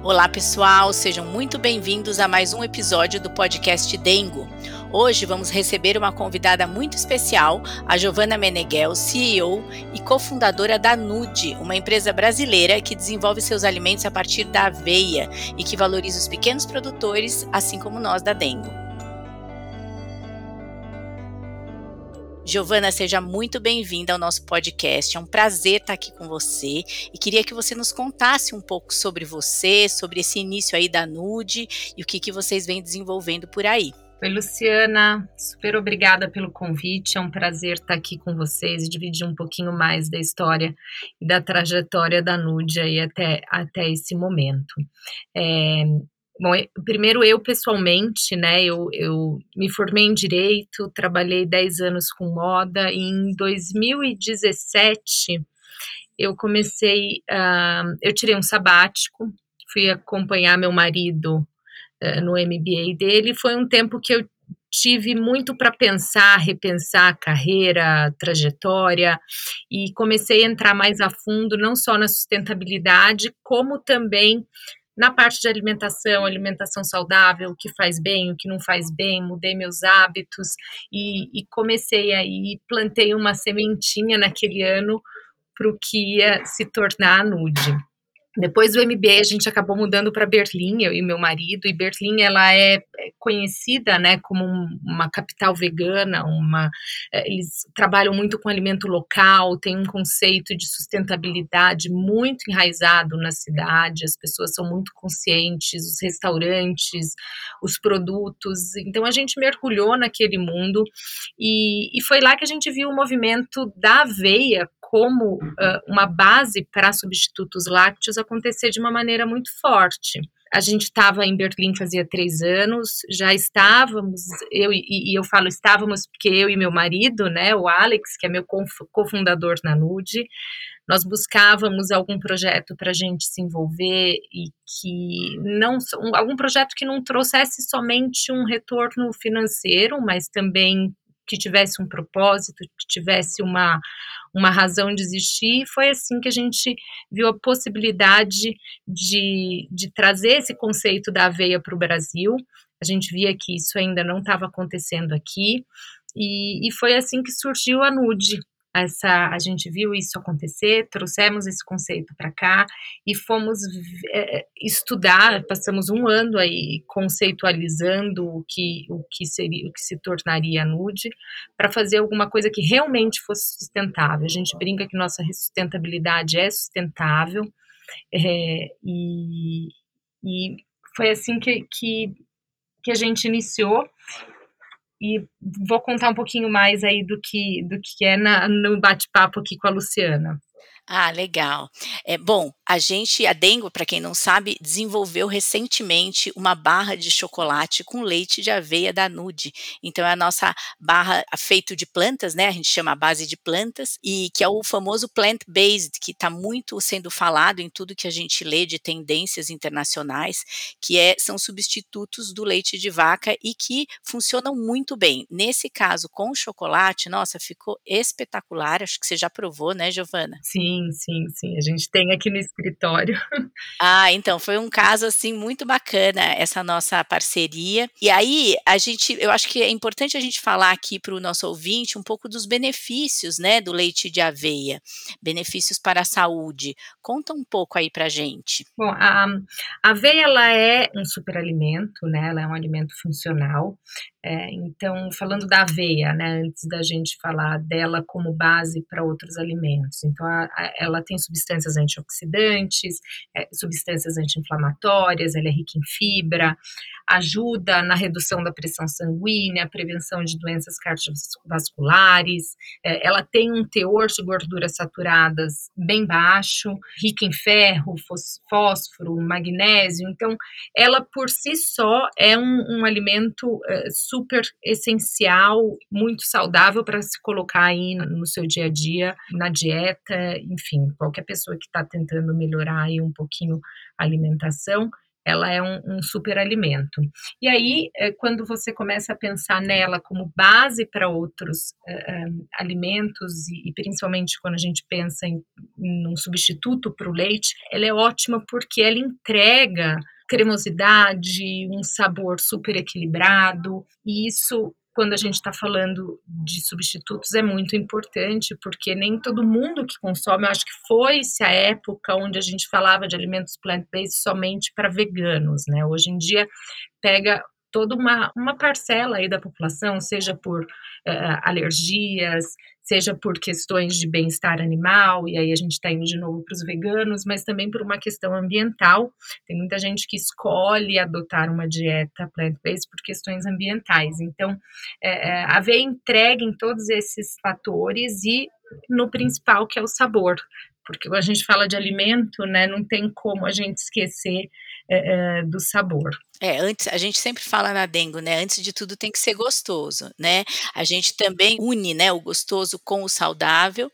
Olá, pessoal, sejam muito bem-vindos a mais um episódio do podcast Dengo. Hoje vamos receber uma convidada muito especial, a Giovana Meneghel, CEO e cofundadora da Nude, uma empresa brasileira que desenvolve seus alimentos a partir da aveia e que valoriza os pequenos produtores, assim como nós da Dengo. Giovana, seja muito bem-vinda ao nosso podcast. É um prazer estar aqui com você e queria que você nos contasse um pouco sobre você, sobre esse início aí da Nude e o que, que vocês vêm desenvolvendo por aí. Oi, Luciana, super obrigada pelo convite. É um prazer estar aqui com vocês e dividir um pouquinho mais da história e da trajetória da Nude aí até, até esse momento. É, Bom, primeiro eu pessoalmente, né, eu, eu me formei em Direito, trabalhei 10 anos com moda, e em 2017 eu comecei, uh, eu tirei um sabático, fui acompanhar meu marido uh, no MBA dele, foi um tempo que eu tive muito para pensar, repensar a carreira, trajetória e comecei a entrar mais a fundo não só na sustentabilidade, como também na parte de alimentação, alimentação saudável, o que faz bem, o que não faz bem, mudei meus hábitos e, e comecei aí, plantei uma sementinha naquele ano para o que ia se tornar a Nude. Depois do MBA a gente acabou mudando para Berlim, eu e meu marido, e Berlim ela é, é conhecida, né, como uma capital vegana, uma é, eles trabalham muito com alimento local, tem um conceito de sustentabilidade muito enraizado na cidade, as pessoas são muito conscientes, os restaurantes, os produtos, então a gente mergulhou naquele mundo e, e foi lá que a gente viu o movimento da aveia como uh, uma base para substitutos lácteos acontecer de uma maneira muito forte. A gente estava em Berlim fazia três anos, já estávamos, eu e, e, eu falo estávamos porque eu e meu marido, né, o Alex, que é meu cofundador na Nude, nós buscávamos algum projeto para a gente se envolver e que não um, algum projeto que não trouxesse somente um retorno financeiro, mas também que tivesse um propósito, que tivesse uma, uma razão de existir. Foi assim que a gente viu a possibilidade de, de trazer esse conceito da aveia para o Brasil. A gente via que isso ainda não estava acontecendo aqui. E, e, foi assim que surgiu a Nude, essa a gente viu isso acontecer, trouxemos esse conceito para cá e fomos é, estudar, passamos um ano aí conceitualizando o que o que seria o que se tornaria nude para fazer alguma coisa que realmente fosse sustentável. A gente brinca que nossa sustentabilidade é sustentável é, e, e foi assim que, que, que a gente iniciou e vou contar um pouquinho mais aí do que, do que é na, no bate-papo aqui com a Luciana. Ah, legal. É bom, a gente, a Dengo, para quem não sabe, desenvolveu recentemente uma barra de chocolate com leite de aveia da Nude. Então é a nossa barra feito de plantas, né? A gente chama a base de plantas e que é o famoso plant-based que está muito sendo falado em tudo que a gente lê de tendências internacionais, que é, são substitutos do leite de vaca e que funcionam muito bem. Nesse caso, com chocolate, nossa, ficou espetacular. Acho que você já provou, né, Giovana? Sim, Sim, sim, sim. A gente tem aqui no escritório. Ah, então foi um caso assim muito bacana essa nossa parceria. E aí a gente, eu acho que é importante a gente falar aqui para o nosso ouvinte um pouco dos benefícios, né, do leite de aveia, benefícios para a saúde. Conta um pouco aí para gente. Bom, a, a aveia ela é um superalimento, né? Ela é um alimento funcional. É, então, falando da aveia, né, antes da gente falar dela como base para outros alimentos. Então, a, a, ela tem substâncias antioxidantes, é, substâncias anti-inflamatórias, ela é rica em fibra, ajuda na redução da pressão sanguínea, prevenção de doenças cardiovasculares, é, ela tem um teor de gorduras saturadas bem baixo, rica em ferro, fósforo, magnésio. Então, ela por si só é um, um alimento é, super essencial, muito saudável para se colocar aí no seu dia a dia, na dieta, enfim, qualquer pessoa que está tentando melhorar aí um pouquinho a alimentação, ela é um, um super alimento. E aí, é, quando você começa a pensar nela como base para outros é, alimentos, e, e, principalmente quando a gente pensa em, em um substituto para o leite, ela é ótima porque ela entrega cremosidade, um sabor super equilibrado, e isso quando a gente está falando de substitutos é muito importante, porque nem todo mundo que consome, eu acho que foi-se a época onde a gente falava de alimentos plant-based somente para veganos, né? Hoje em dia pega toda uma, uma parcela aí da população, seja por uh, alergias, seja por questões de bem-estar animal, e aí a gente está indo de novo para os veganos, mas também por uma questão ambiental. Tem muita gente que escolhe adotar uma dieta plant-based por questões ambientais. Então, é, é, haver entrega em todos esses fatores e no principal, que é o sabor. Porque quando a gente fala de alimento, né, não tem como a gente esquecer é, é, do sabor. É, antes a gente sempre fala na Dengo, né, antes de tudo tem que ser gostoso, né. A gente também une, né, o gostoso com o saudável,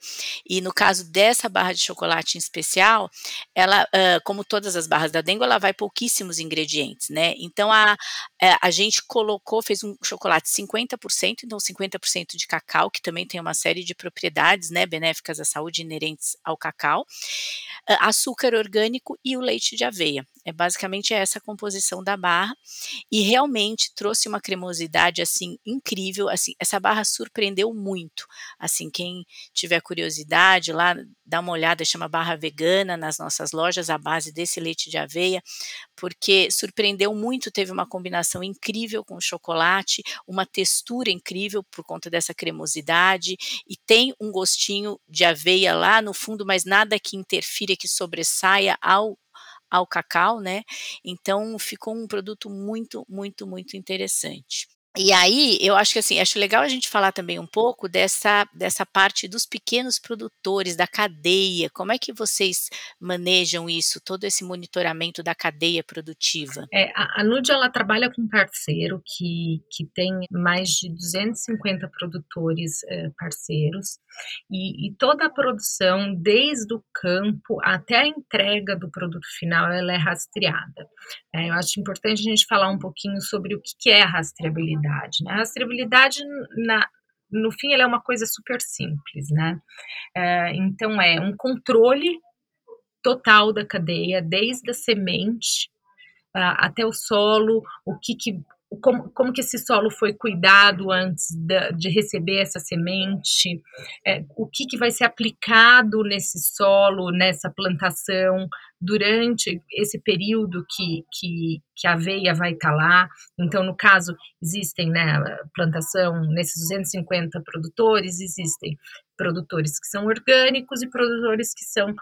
e no caso dessa barra de chocolate em especial, ela, hã, como todas as barras da Dengo, ela vai pouquíssimos ingredientes, né, então a eh, a gente colocou fez um chocolate 50%, então 50% de cacau, que também tem uma série de propriedades, né, benéficas à saúde inerentes ao cacau, açúcar orgânico e o leite de aveia. É basicamente essa a composição da barra e realmente trouxe uma cremosidade assim incrível, assim, essa barra surpreendeu muito. Assim, quem tiver curiosidade lá, dá uma olhada, chama barra vegana nas nossas lojas à base desse leite de aveia, porque surpreendeu muito, teve uma combinação incrível com chocolate, uma textura incrível por conta dessa cremosidade e tem um gostinho de aveia lá no fundo, mas nada que interfira, que sobressaia ao ao cacau, né? Então ficou um produto muito, muito, muito interessante. E aí, eu acho que assim, acho legal a gente falar também um pouco dessa dessa parte dos pequenos produtores, da cadeia, como é que vocês manejam isso, todo esse monitoramento da cadeia produtiva? É, a a Nude ela trabalha com um parceiro que que tem mais de 250 produtores, eh, parceiros, e e toda a produção, desde o campo até a entrega do produto final, ela é rastreada. Eh, eu acho importante a gente falar um pouquinho sobre o que que é rastreabilidade rastreabilidade. Né? A rastreabilidade, na, no fim, ela é uma coisa super simples, né? É, então, é um controle total da cadeia, desde a semente até o solo, o que, que como, como que esse solo foi cuidado antes de, de receber essa semente, é, o que, que vai ser aplicado nesse solo, nessa plantação, durante esse período que, que, que a aveia vai estar tá lá. Então, no caso, existem, né, plantação, nesses 250 produtores, existem produtores que são orgânicos e produtores que são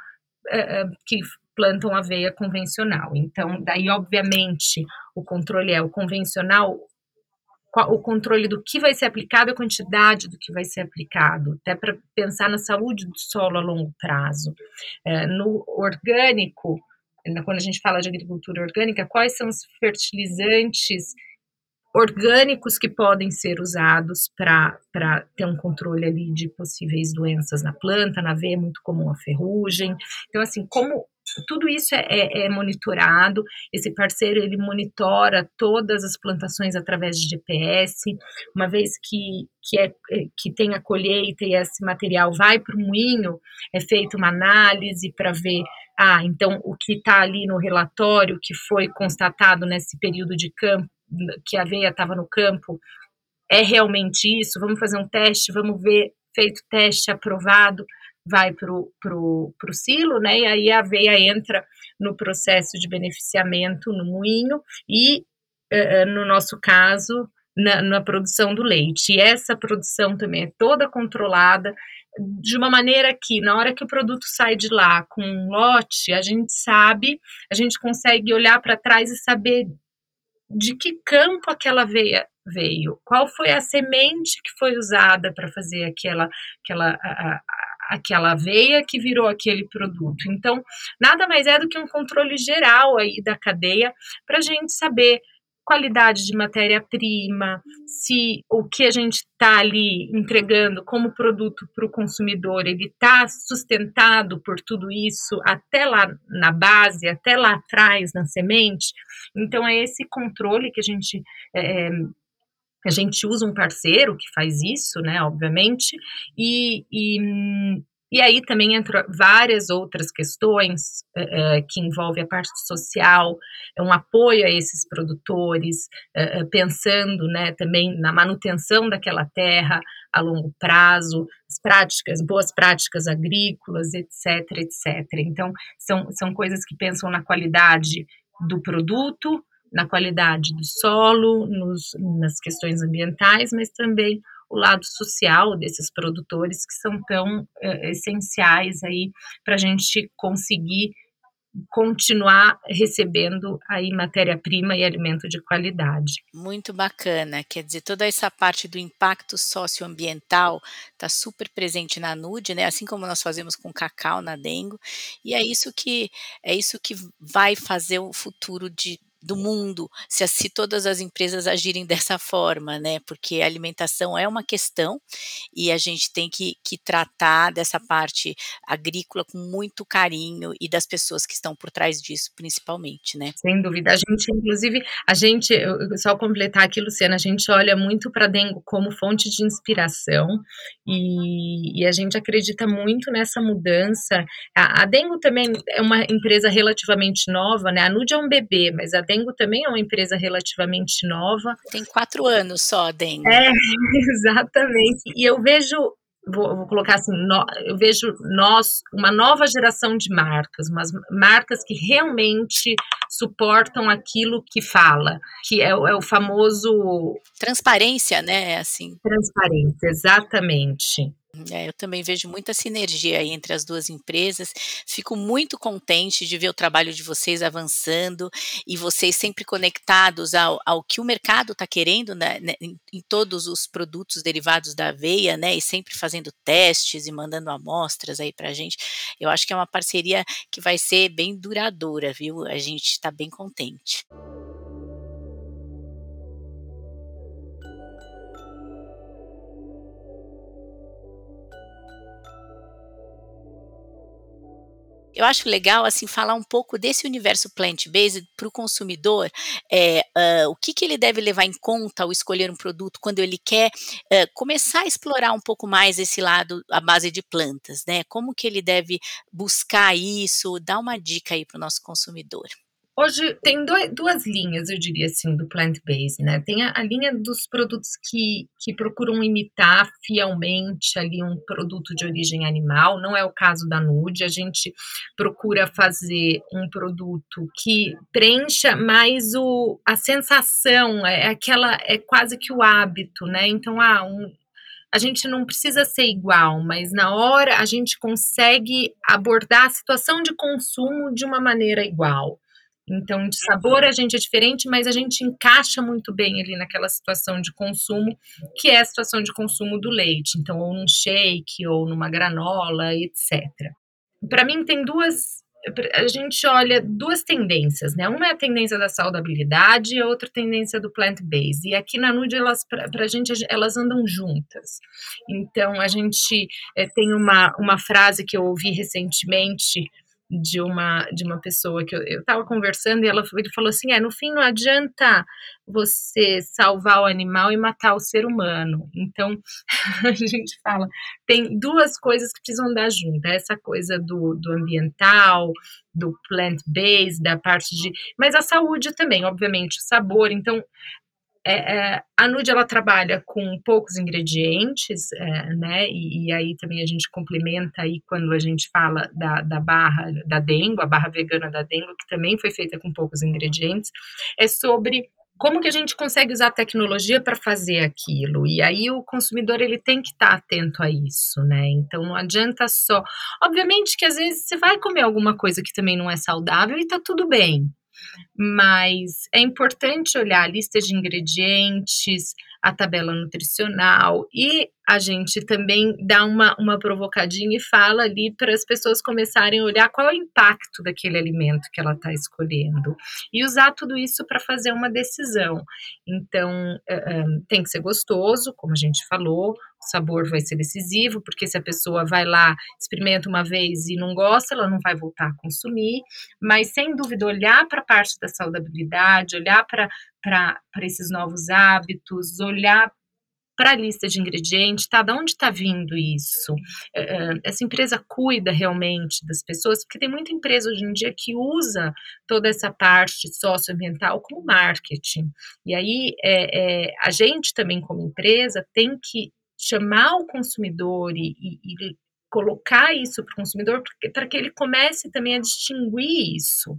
é, que plantam aveia convencional. Então, daí, obviamente, o controle é o convencional, o controle do que vai ser aplicado, a quantidade do que vai ser aplicado, até para pensar na saúde do solo a longo prazo. É, no orgânico, quando a gente fala de agricultura orgânica, quais são os fertilizantes orgânicos que podem ser usados para ter um controle ali de possíveis doenças na planta, na aveia é muito comum a ferrugem. Então, assim, como tudo isso é, é, é, monitorado. Esse parceiro ele monitora todas as plantações através de GPS. Uma vez que, que, é, que tem a colheita e esse material vai para o moinho, é feita uma análise para ver, ah, então o que está ali no relatório que foi constatado nesse período de campo, que a aveia estava no campo, é realmente isso? Vamos fazer um teste, vamos ver, feito teste, aprovado vai para o pro, pro silo, né? E aí a aveia entra no processo de beneficiamento no moinho e, uh, no nosso caso, na, na, produção do leite. E essa produção também é toda controlada de uma maneira que, na hora que o produto sai de lá com um lote, a gente sabe, a gente consegue olhar para trás e saber de que campo aquela aveia veio, qual foi a semente que foi usada para fazer aquela, aquela a, aquela aveia que virou aquele produto. Então, nada mais é do que um controle geral aí da cadeia para a gente saber qualidade de matéria-prima, se o que a gente está ali entregando como produto para o consumidor, ele está sustentado por tudo isso até lá na base, até lá atrás na semente. Então é esse controle que a gente é, a gente usa um parceiro que faz isso, né, obviamente, e, e, e aí também entram várias outras questões é, que envolvem a parte social, é um apoio a esses produtores, é, pensando né, também na manutenção daquela terra a longo prazo, as práticas, boas práticas agrícolas, etc, etc. Então, são, são coisas que pensam na qualidade do produto, na qualidade do solo, nos, nas questões ambientais, mas também o lado social desses produtores que são tão é, essenciais aí para a gente conseguir continuar recebendo aí matéria-prima e alimento de qualidade. Muito bacana, quer dizer, toda essa parte do impacto socioambiental está super presente na Nude, né, assim como nós fazemos com cacau na Dengo, e é isso que é isso que vai fazer o futuro de do mundo, se, se todas as empresas agirem dessa forma, né? Porque a alimentação é uma questão e a gente tem que, que tratar dessa parte agrícola com muito carinho e das pessoas que estão por trás disso, principalmente, né? Sem dúvida. A gente, inclusive, a gente, só completar aqui, Luciana, a gente olha muito para Dengo como fonte de inspiração e, e, a gente acredita muito nessa mudança. A, a Dengo também é uma empresa relativamente nova, né? A Nude é um bebê, mas a Dengo também é uma empresa relativamente nova. Tem quatro anos só a Dengo. É, exatamente. E eu vejo Vou, vou, colocar assim, no, eu vejo nós, uma nova geração de marcas, umas marcas que realmente suportam aquilo que fala, que é, é o famoso... Transparência, né, assim. Transparência, exatamente. É, eu também vejo muita sinergia entre as duas empresas. Fico muito contente de ver o trabalho de vocês avançando e vocês sempre conectados ao, ao que o mercado está querendo né, né, em, em, todos os produtos derivados da aveia, né? E sempre fazendo testes e mandando amostras aí para a gente. Eu acho que é uma parceria que vai ser bem duradoura, viu? A gente está bem contente. Eu acho legal, assim, falar um pouco desse universo plant-based para o consumidor, é, uh, o que, que ele deve levar em conta ao escolher um produto quando ele quer uh, começar a explorar um pouco mais esse lado à base de plantas, né? Como que ele deve buscar isso? Dá uma dica aí para o nosso consumidor. Hoje tem dois, duas linhas, eu diria assim, do plant-based, né? Tem a, a, linha dos produtos que, que procuram imitar fielmente ali um produto de origem animal, não é o caso da Nude, a gente procura fazer um produto que preencha mais o, a sensação, é aquela, é quase que o hábito, né? Então, ah, um, a gente não precisa ser igual, mas na hora a gente consegue abordar a situação de consumo de uma maneira igual. Então, de sabor a gente é diferente, mas a gente encaixa muito bem ali naquela situação de consumo, que é a situação de consumo do leite. Então, ou num shake, ou numa granola, etc. Para mim, tem duas. A gente olha duas tendências, né? Uma é a tendência da saudabilidade e a outra tendência do plant-based. E aqui na Nude, elas, para a gente, elas andam juntas. Então, a gente é, tem uma, uma frase que eu ouvi recentemente de uma de uma pessoa que eu estava conversando e ela ele falou assim: é, no fim não adianta você salvar o animal e matar o ser humano. Então a gente fala, tem duas coisas que precisam andar junto, essa coisa do, do ambiental, do plant-based, da parte de. Mas a saúde também, obviamente, o sabor. Então, é, é, a Nude ela trabalha com poucos ingredientes, é, né? E, e, aí também a gente complementa aí quando a gente fala da, da barra da Dengo, a barra vegana da Dengo, que também foi feita com poucos ingredientes, é sobre como que a gente consegue usar a tecnologia para fazer aquilo. E aí o consumidor ele tem que estar tá atento a isso, né? Então não adianta só. Obviamente que às vezes você vai comer alguma coisa que também não é saudável e tá tudo bem, mas é importante olhar a lista de ingredientes, a tabela nutricional e a gente também dá uma, uma provocadinha e fala ali para as pessoas começarem a olhar qual é o impacto daquele alimento que ela está escolhendo e usar tudo isso para fazer uma decisão. Então, uh, tem que ser gostoso, como a gente falou, o sabor vai ser decisivo, porque se a pessoa vai lá, experimenta uma vez e não gosta, ela não vai voltar a consumir, mas sem dúvida olhar para a parte da saudabilidade, olhar para esses novos hábitos, olhar para a lista de ingredientes, tá? De onde está vindo isso? Uh, essa empresa cuida realmente das pessoas, porque tem muita empresa hoje em dia que usa toda essa parte socioambiental como marketing. E aí é, é, a gente também, como empresa, tem que chamar o consumidor e, e, e colocar isso para o consumidor para que ele comece também a distinguir isso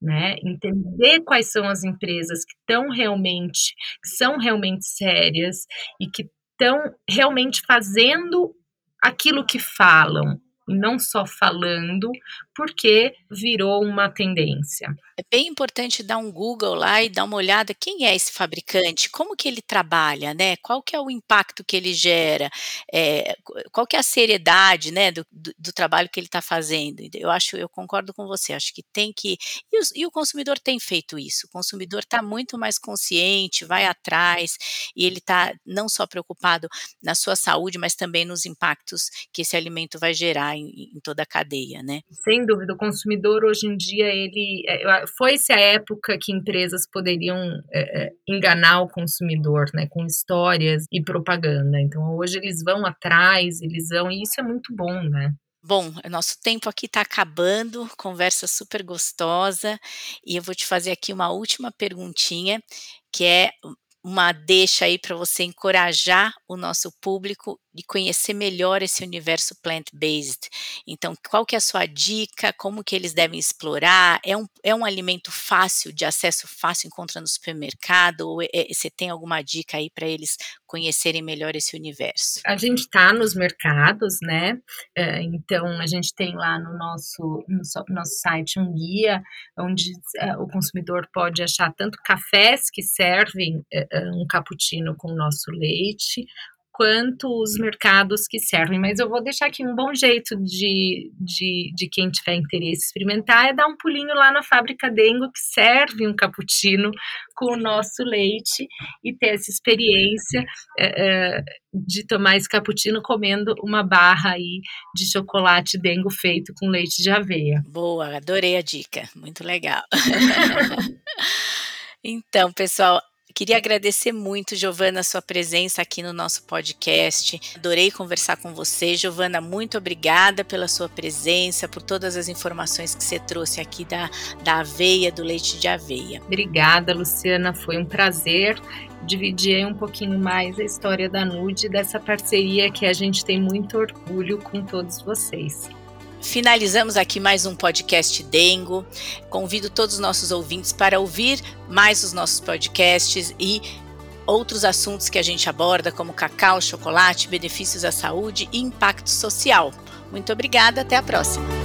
né? Entender quais são as empresas que estão realmente, que são realmente sérias e que estão realmente fazendo aquilo que falam, e não só falando, porque virou uma tendência. É bem importante dar um Google lá e dar uma olhada quem é esse fabricante, como que ele trabalha, né? Qual que é o impacto que ele gera, é, qual que é a seriedade, né, do, do, do trabalho que ele está fazendo. Eu acho, eu concordo com você. Acho que tem que e, os, e o consumidor tem feito isso. O consumidor está muito mais consciente, vai atrás e ele está não só preocupado na sua saúde, mas também nos impactos que esse alimento vai gerar em, em toda a cadeia, né? Sem dúvida, o consumidor hoje em dia ele é, foi-se a época que empresas poderiam é, é, enganar o consumidor, né, com histórias e propaganda. Então hoje eles vão atrás, eles vão e isso é muito bom, né? Bom, nosso tempo aqui está acabando, conversa super gostosa, e eu vou te fazer aqui uma última perguntinha, que é uma deixa aí para você encorajar o nosso público de conhecer melhor esse universo plant-based. Então, qual que é a sua dica? Como que eles devem explorar? É um, é um alimento fácil, de acesso fácil, encontra no supermercado? Ou é, você tem alguma dica aí para eles conhecerem melhor esse universo? A gente está nos mercados, né? É, então, a gente tem lá no nosso, no nosso site um guia onde é, o consumidor pode achar tanto cafés que servem é, é, um cappuccino com nosso leite, quanto os mercados que servem. Mas eu vou deixar aqui um bom jeito de, de, de quem tiver interesse experimentar é dar um pulinho lá na fábrica Dengo, que serve um cappuccino com o nosso leite e ter essa experiência é, de tomar esse cappuccino comendo uma barra aí de chocolate Dengo feito com leite de aveia. Boa, adorei a dica, muito legal. Então, pessoal, Queria agradecer muito, Giovana, a sua presença aqui no nosso podcast. Adorei conversar com você. Giovana, muito obrigada pela sua presença, por todas as informações que você trouxe aqui da, da aveia, do leite de aveia. Obrigada, Luciana. Foi um prazer dividir um pouquinho mais a história da Nude, dessa parceria que a gente tem muito orgulho com todos vocês. Finalizamos aqui mais um podcast Dengo. Convido todos os nossos ouvintes para ouvir mais os nossos podcasts e outros assuntos que a gente aborda, como cacau, chocolate, benefícios à saúde e impacto social. Muito obrigada, até a próxima.